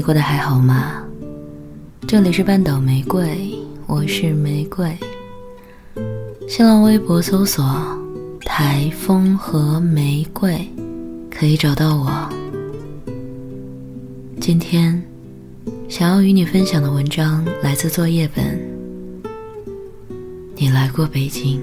你过得还好吗？这里是半岛玫瑰，我是玫瑰。新浪微博搜索“台风和玫瑰”，可以找到我。今天想要与你分享的文章来自作业本。你来过北京？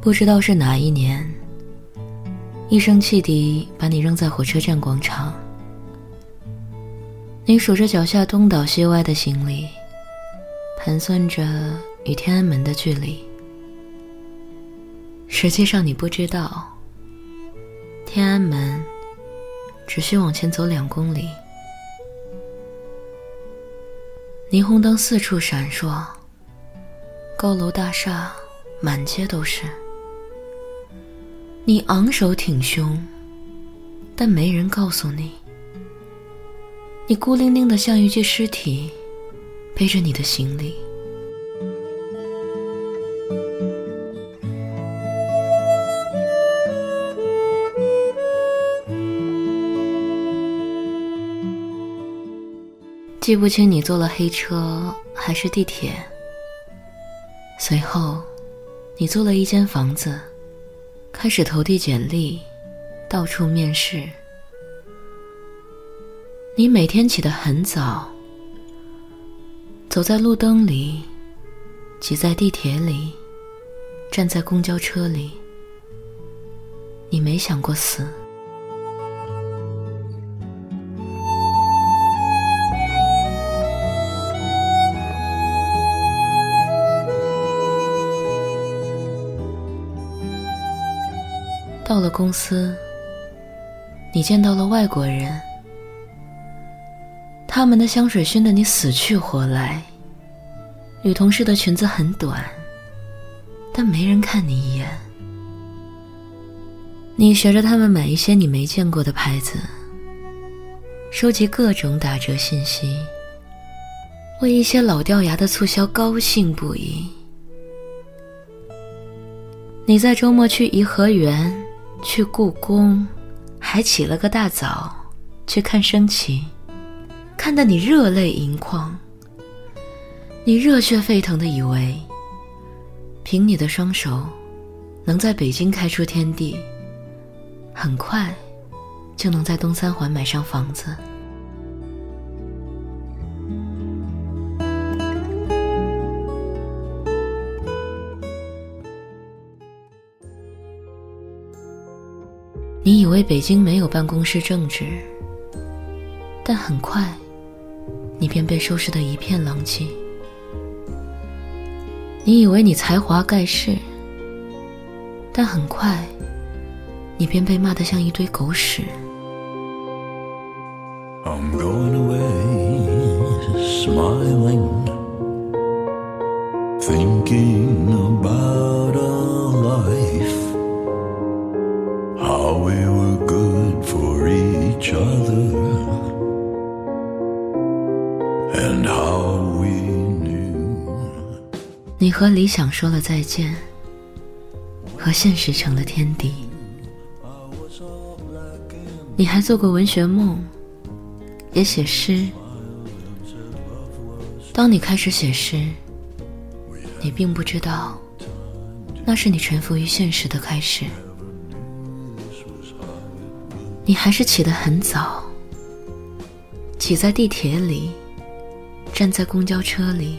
不知道是哪一年，一声汽笛把你扔在火车站广场。你数着脚下东倒西歪的行李，盘算着与天安门的距离。实际上，你不知道，天安门只需往前走两公里。霓虹灯四处闪烁，高楼大厦满街都是。你昂首挺胸，但没人告诉你，你孤零零的像一具尸体，背着你的行李。记不清你坐了黑车还是地铁。随后，你租了一间房子。开始投递简历，到处面试。你每天起得很早，走在路灯里，挤在地铁里，站在公交车里。你没想过死。了公司，你见到了外国人，他们的香水熏得你死去活来。女同事的裙子很短，但没人看你一眼。你学着他们买一些你没见过的牌子，收集各种打折信息，为一些老掉牙的促销高兴不已。你在周末去颐和园。去故宫，还起了个大早去看升旗，看得你热泪盈眶。你热血沸腾的以为，凭你的双手，能在北京开出天地，很快就能在东三环买上房子。你以为北京没有办公室政治，但很快，你便被收拾得一片狼藉。你以为你才华盖世，但很快，你便被骂得像一堆狗屎。你和理想说了再见，和现实成了天敌。你还做过文学梦，也写诗。当你开始写诗，你并不知道，那是你臣服于现实的开始。你还是起得很早，挤在地铁里，站在公交车里。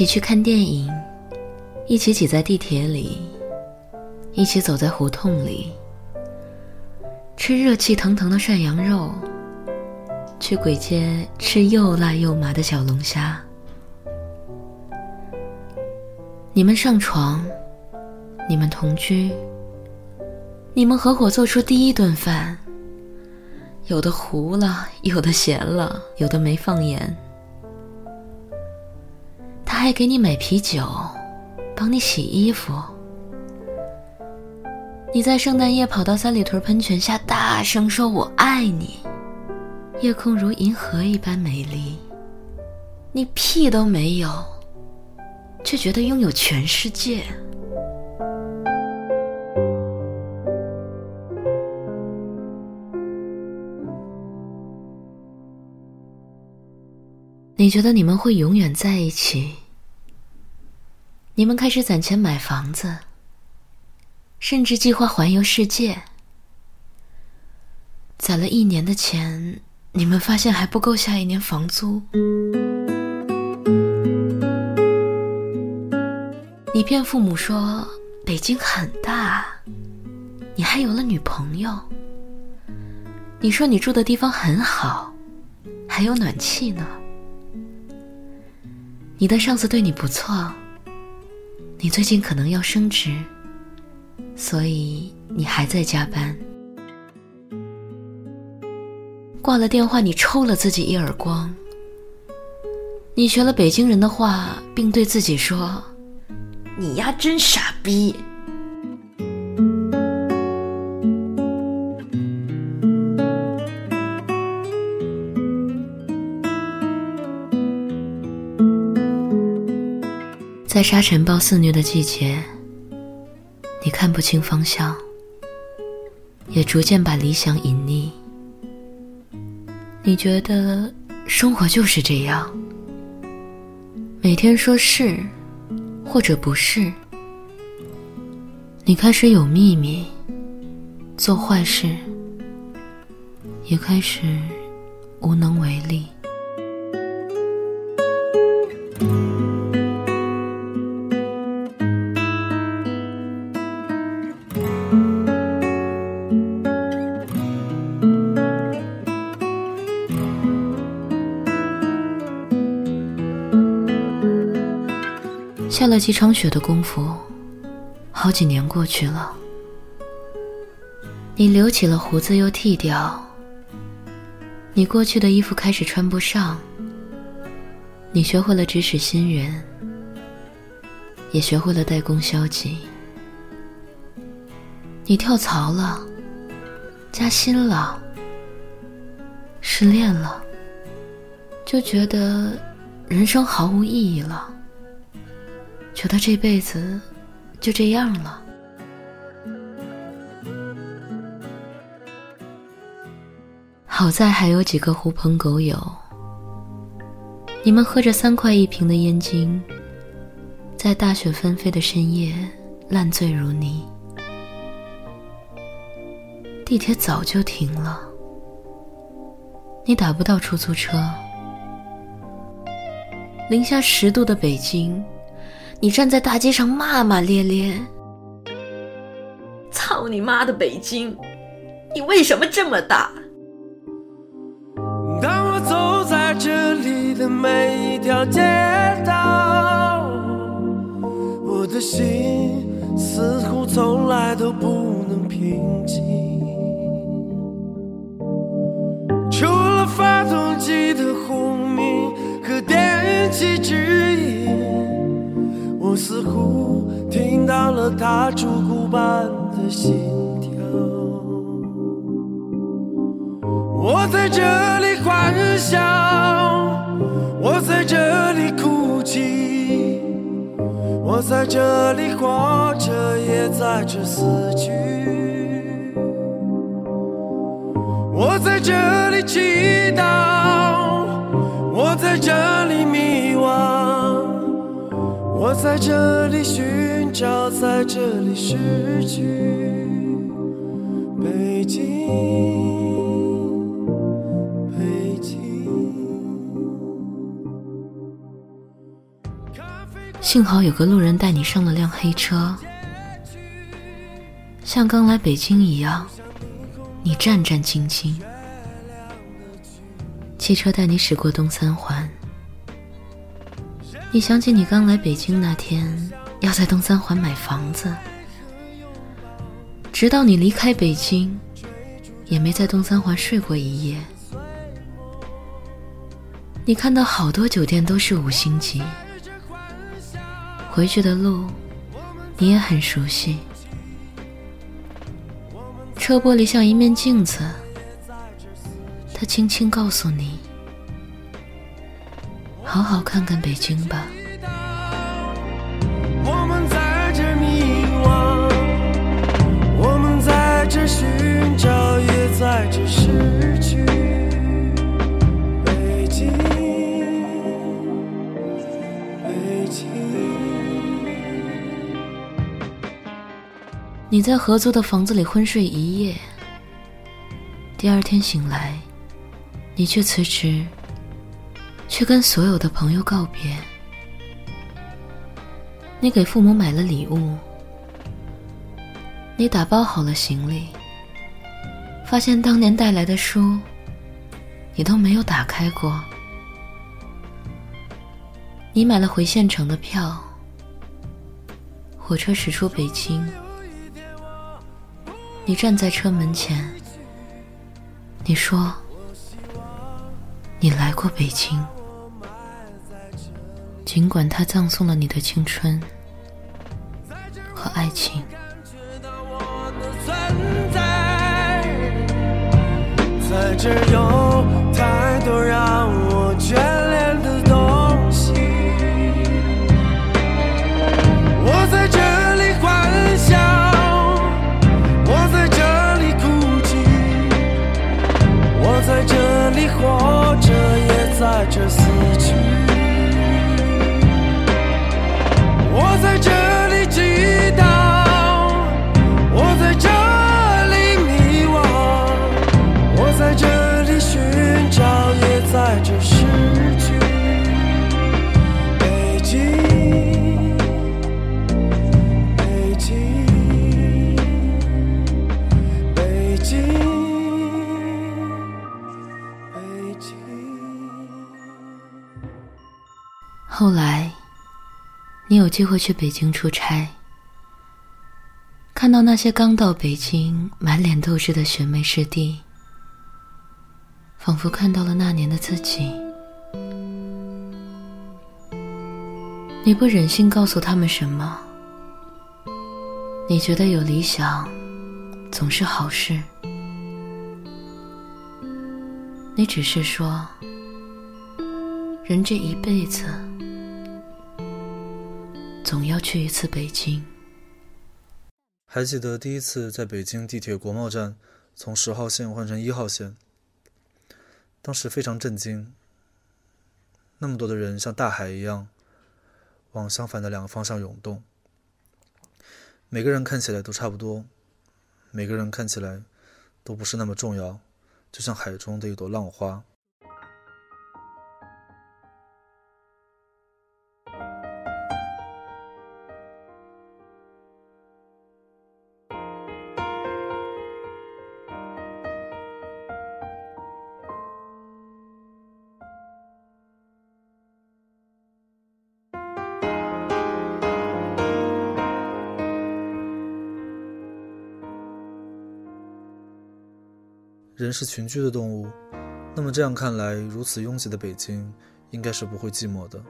一起去看电影，一起挤在地铁里，一起走在胡同里，吃热气腾腾的涮羊肉，去鬼街吃又辣又麻的小龙虾。你们上床，你们同居，你们合伙做出第一顿饭，有的糊了，有的咸了，有的没放盐。还给你买啤酒，帮你洗衣服。你在圣诞夜跑到三里屯喷泉下大声说“我爱你”，夜空如银河一般美丽。你屁都没有。却觉得拥有全世界。你觉得你们会永远在一起？你们开始攒钱买房子，甚至计划环游世界。攒了一年的钱，你们发现还不够下一年房租。你骗父母说北京很大，你还有了女朋友。你说你住的地方很好，还有暖气呢。你的上司对你不错，你最近可能要升职，所以你还在加班。挂了电话，你抽了自己一耳光。你学了北京人的话，并对自己说。你丫真傻逼！在沙尘暴肆虐的季节，你看不清方向，也逐渐把理想隐匿。你觉得生活就是这样，每天说是。或者不是，你开始有秘密，做坏事，也开始无能为力。下了几场雪的功夫，好几年过去了。你留起了胡子又剃掉，你过去的衣服开始穿不上。你学会了指使新人，也学会了代工消极。你跳槽了，加薪了，失恋了，就觉得人生毫无意义了。觉得这辈子就这样了。好在还有几个狐朋狗友，你们喝着三块一瓶的燕京，在大雪纷飞的深夜烂醉如泥。地铁早就停了，你打不到出租车。零下十度的北京。你站在大街上骂骂咧咧，操你妈的北京！你为什么这么大？当我走在这里的每一条街道，我的心似乎从来都不能平静。除了发动机的轰鸣和电气指引。我似乎听到了他烛骨般的心跳。我在这里欢笑，我在这里哭泣，我在这里活着，也在这死去。我在这里祈祷，我在这里迷惘。我在这里寻找，在这里失去，北京，北京。幸好有个路人带你上了辆黑车，像刚来北京一样，你战战兢兢。汽车带你驶过东三环，你想起你刚来北京那天要在东三环买房子，直到你离开北京，也没在东三环睡过一夜。你看到好多酒店都是五星级。回去的路，你也很熟悉。车玻璃像一面镜子，它轻轻告诉你：好好看看北京吧。我们在这迷惘，我们在这寻找，也在这失去。北京，北京。你在合租的房子里昏睡一夜，第二天醒来，你却辞职，去跟所有的朋友告别。你给父母买了礼物，你打包好了行李，发现当年带来的书，你都没有打开过。你买了回县城的票，火车驶出北京。你站在车门前，你说：“你来过北京，尽管它葬送了你的青春和爱情。我的存在，在这儿有太多让我眷恋的东西。我在这里欢笑，我在这里哭泣，我在这里活着，也在这后来，你有机会去北京出差，看到那些刚到北京、满脸斗志的学妹师弟，仿佛看到了那年的自己。你不忍心告诉他们什么，你觉得有理想？总是好事，你只是说，人这一辈子。总要去一次北京。还记得第一次在北京地铁国贸站从十号线换成一号线，当时非常震惊。那么多的人像大海一样往相反的两个方向涌动，每个人看起来都差不多，每个人看起来都不是那么重要，就像海中的一朵浪花。是群居的动物，那么这样看来，如此拥挤的北京应该是不会寂寞的。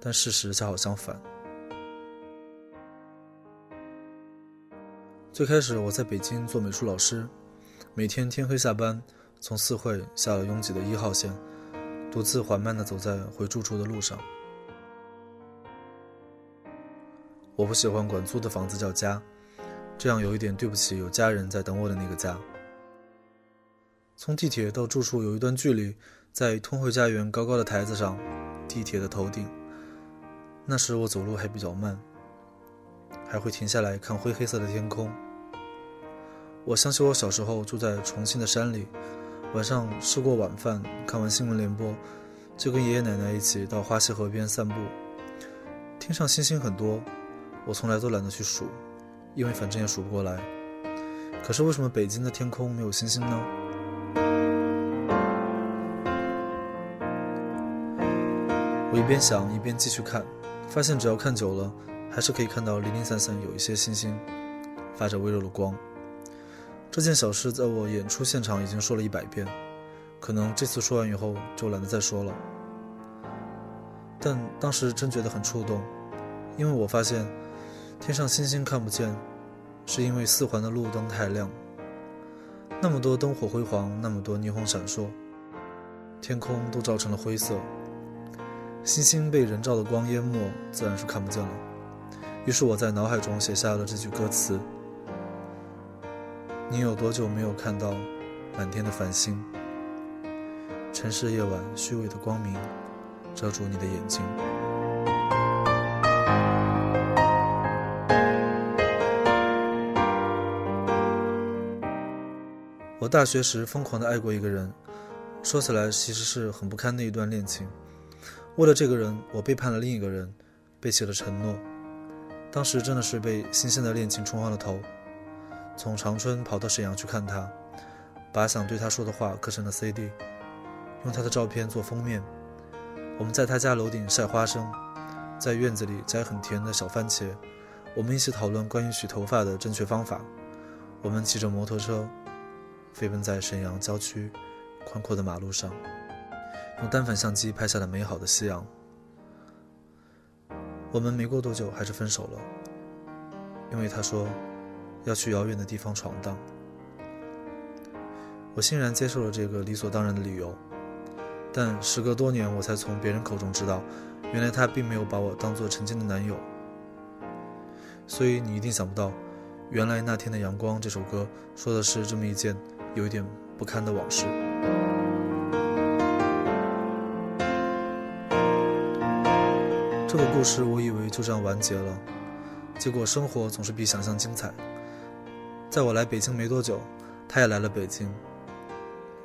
但事实恰好相反。最开始我在北京做美术老师，每天天黑下班，从四惠下了拥挤的一号线，独自缓慢地走在回住处的路上。我不喜欢管租的房子叫家，这样有一点对不起有家人在等我的那个家。从地铁到住处有一段距离，在通惠家园高高的台子上，地铁的头顶。那时我走路还比较慢，还会停下来看灰黑色的天空。我想起我小时候住在重庆的山里，晚上吃过晚饭，看完新闻联播，就跟爷爷奶奶一起到花溪河边散步。天上星星很多，我从来都懒得去数，因为反正也数不过来。可是为什么北京的天空没有星星呢？我一边想一边继续看，发现只要看久了，还是可以看到零零散散有一些星星，发着微弱的光。这件小事在我演出现场已经说了一百遍，可能这次说完以后就懒得再说了。但当时真觉得很触动，因为我发现天上星星看不见，是因为四环的路灯太亮，那么多灯火辉煌，那么多霓虹闪烁，天空都照成了灰色，星星被人照的光淹没，自然是看不见了。于是我在脑海中写下了这句歌词。你有多久没有看到满天的繁星？城市夜晚虚伪的光明遮住你的眼睛。我大学时疯狂的爱过一个人，说起来其实是很不堪的一段恋情。为了这个人，我背叛了另一个人，背弃了承诺。当时真的是被新鲜的恋情冲昏了头。从长春跑到沈阳去看他，把想对他说的话刻成了 CD，用他的照片做封面。我们在他家楼顶晒花生，在院子里摘很甜的小番茄。我们一起讨论关于洗头发的正确方法。我们骑着摩托车，飞奔在沈阳郊区宽阔的马路上，用单反相机拍下了美好的夕阳。我们没过多久还是分手了，因为他说。要去遥远的地方闯荡，我欣然接受了这个理所当然的理由。但时隔多年，我才从别人口中知道，原来他并没有把我当做曾经的男友。所以你一定想不到，原来那天的阳光这首歌说的是这么一件有一点不堪的往事。这个故事我以为就这样完结了，结果生活总是比想象精彩。在我来北京没多久，他也来了北京，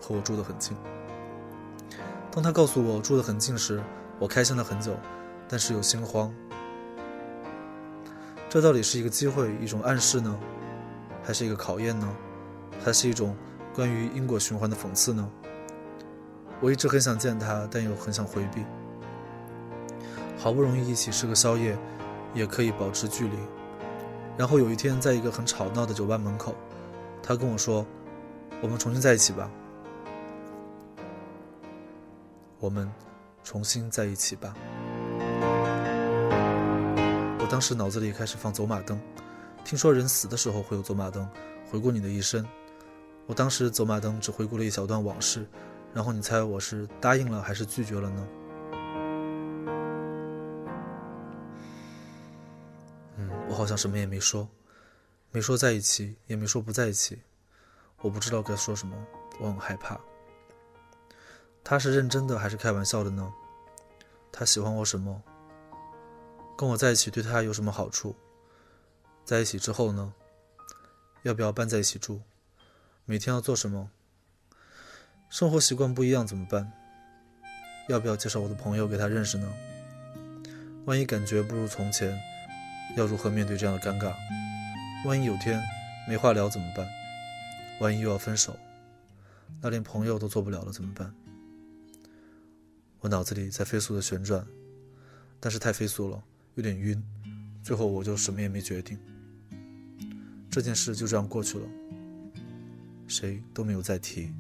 和我住得很近。当他告诉我住得很近时，我开心了很久，但是又心慌。这到底是一个机会，一种暗示呢，还是一个考验呢？还是一种关于因果循环的讽刺呢？我一直很想见他，但又很想回避。好不容易一起吃个宵夜，也可以保持距离。然后有一天，在一个很吵闹的酒吧门口，他跟我说：“我们重新在一起吧。”我们重新在一起吧。我当时脑子里开始放走马灯，听说人死的时候会有走马灯，回顾你的一生。我当时走马灯只回顾了一小段往事，然后你猜我是答应了还是拒绝了呢？好像什么也没说，没说在一起，也没说不在一起。我不知道该说什么，我很害怕。他是认真的还是开玩笑的呢？他喜欢我什么？跟我在一起对他有什么好处？在一起之后呢？要不要搬在一起住？每天要做什么？生活习惯不一样怎么办？要不要介绍我的朋友给他认识呢？万一感觉不如从前？要如何面对这样的尴尬？万一有天没话聊怎么办？万一又要分手，那连朋友都做不了了怎么办？我脑子里在飞速的旋转，但是太飞速了，有点晕。最后我就什么也没决定。这件事就这样过去了，谁都没有再提。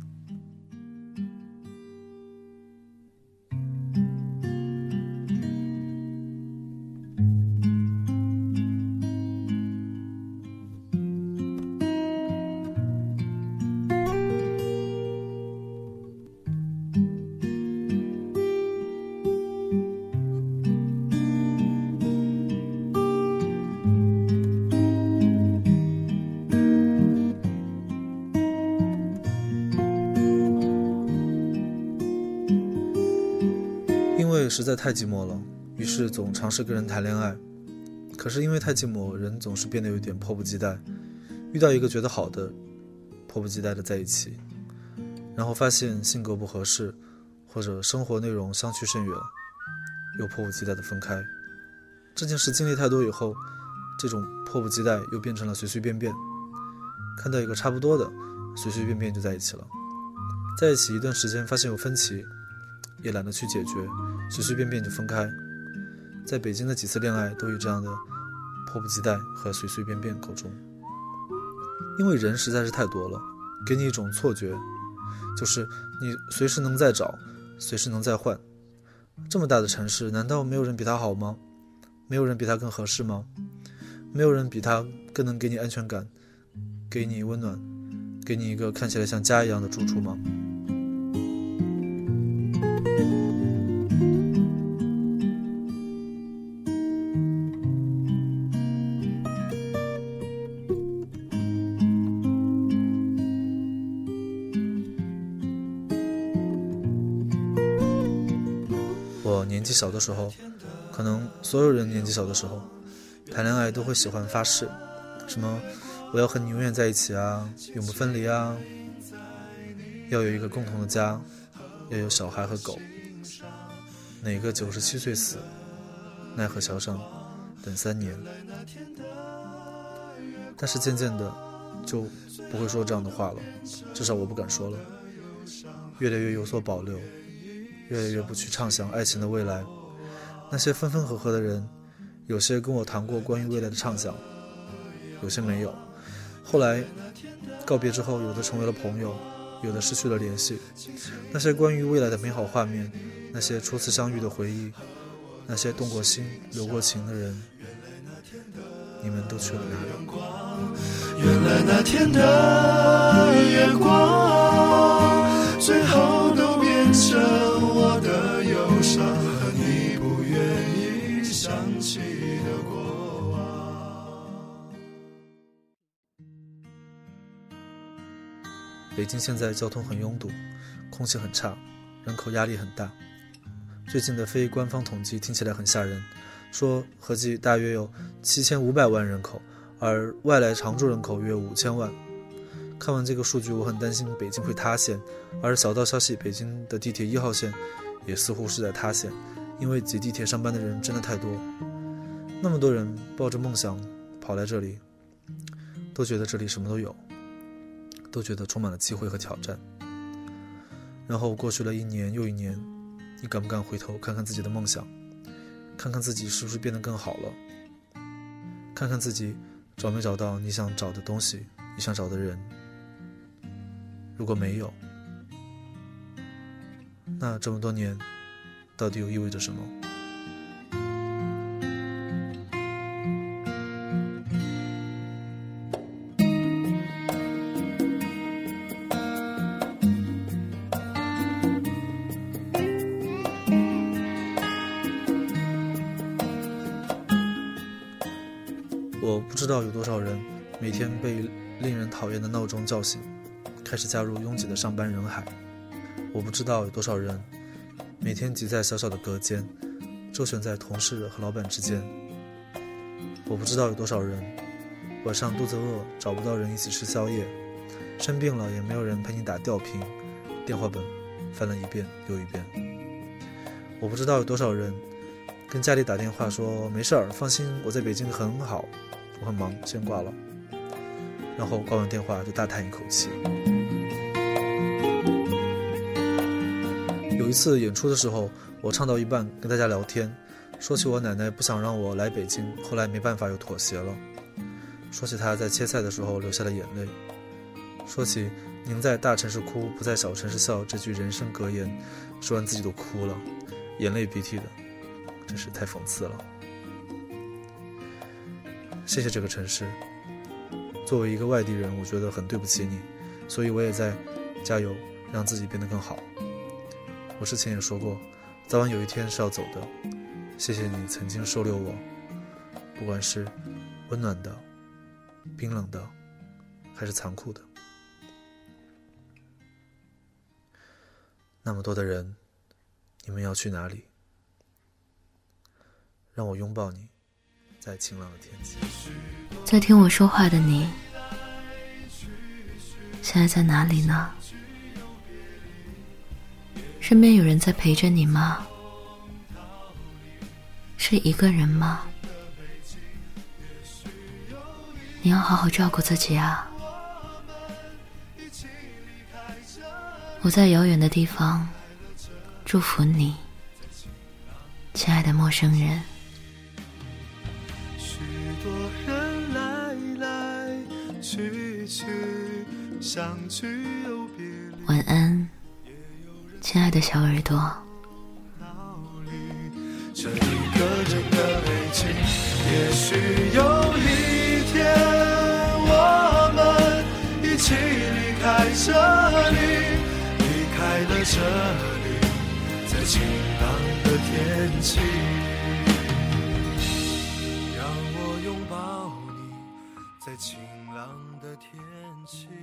实在太寂寞了，于是总尝试跟人谈恋爱。可是因为太寂寞，人总是变得有点迫不及待。遇到一个觉得好的，迫不及待的在一起，然后发现性格不合适，或者生活内容相去甚远，又迫不及待的分开。这件事经历太多以后，这种迫不及待又变成了随随便便。看到一个差不多的，随随便便就在一起了。在一起一段时间，发现有分歧，也懒得去解决，随随便便就分开。在北京的几次恋爱都有这样的迫不及待和随随便便口中。因为人实在是太多了，给你一种错觉，就是你随时能再找，随时能再换。这么大的城市，难道没有人比他好吗？没有人比他更合适吗？没有人比他更能给你安全感，给你温暖，给你一个看起来像家一样的住处吗？我年纪小的时候，可能所有人年纪小的时候，谈恋爱都会喜欢发誓，什么我要和你永远在一起啊，永不分离啊，要有一个共同的家，要有小孩和狗。哪个九十七岁死，奈何桥上等三年。但是渐渐的，就不会说这样的话了，至少我不敢说了，越来越有所保留。越来越不去畅想爱情的未来，那些分分合合的人，有些跟我谈过关于未来的畅想，有些没有。后来告别之后，有的成为了朋友，有的失去了联系。那些关于未来的美好画面，那些初次相遇的回忆，那些动过心、留过情的人，你们都去了哪里？原来那天的月光，最后北京现在交通很拥堵，空气很差，人口压力很大。最近的非官方统计听起来很吓人，说合计大约有七千五百万人口，而外来常住人口约五千万。看完这个数据，我很担心北京会塌陷。而小道消息，北京的地铁一号线也似乎是在塌陷，因为挤地铁上班的人真的太多。那么多人抱着梦想跑来这里，都觉得这里什么都有，都觉得充满了机会和挑战。然后过去了一年又一年，你敢不敢回头看看自己的梦想，看看自己是不是变得更好了，看看自己找没找到你想找的东西，你想找的人。如果没有，那这么多年，到底又意味着什么？叫醒。开始加入拥挤的上班人海，我不知道有多少人每天挤在小小的隔间，周旋在同事和老板之间。我不知道有多少人晚上肚子饿找不到人一起吃宵夜，生病了也没有人陪你打吊瓶，电话本翻了一遍又一遍。我不知道有多少人跟家里打电话说没事儿，放心，我在北京很好，我很忙，先挂了。然后挂完电话就大叹一口气。有一次演出的时候，我唱到一半跟大家聊天，说起我奶奶不想让我来北京，后来没办法又妥协了。说起她在切菜的时候流下的眼泪，说起“宁在大城市哭，不在小城市笑”这句人生格言，说完自己都哭了，眼泪鼻涕的，真是太讽刺了。谢谢这个城市，作为一个外地人，我觉得很对不起你，所以我也在加油，让自己变得更好。我之前也说过，早晚有一天是要走的。谢谢你曾经收留我，不管是温暖的、冰冷的，还是残酷的。那么多的人，你们要去哪里？让我拥抱你，在晴朗的天气。在听我说话的你，现在在哪里呢？身边有人在陪着你吗？是一个人吗？你要好好照顾自己啊！我在遥远的地方祝福你，亲爱的陌生人。晚安，亲爱的小耳朵。这一个人的北京，也许有一天我们一起离开这里，离开了这里，在晴朗的天气，让我拥抱你，在晴朗的天气。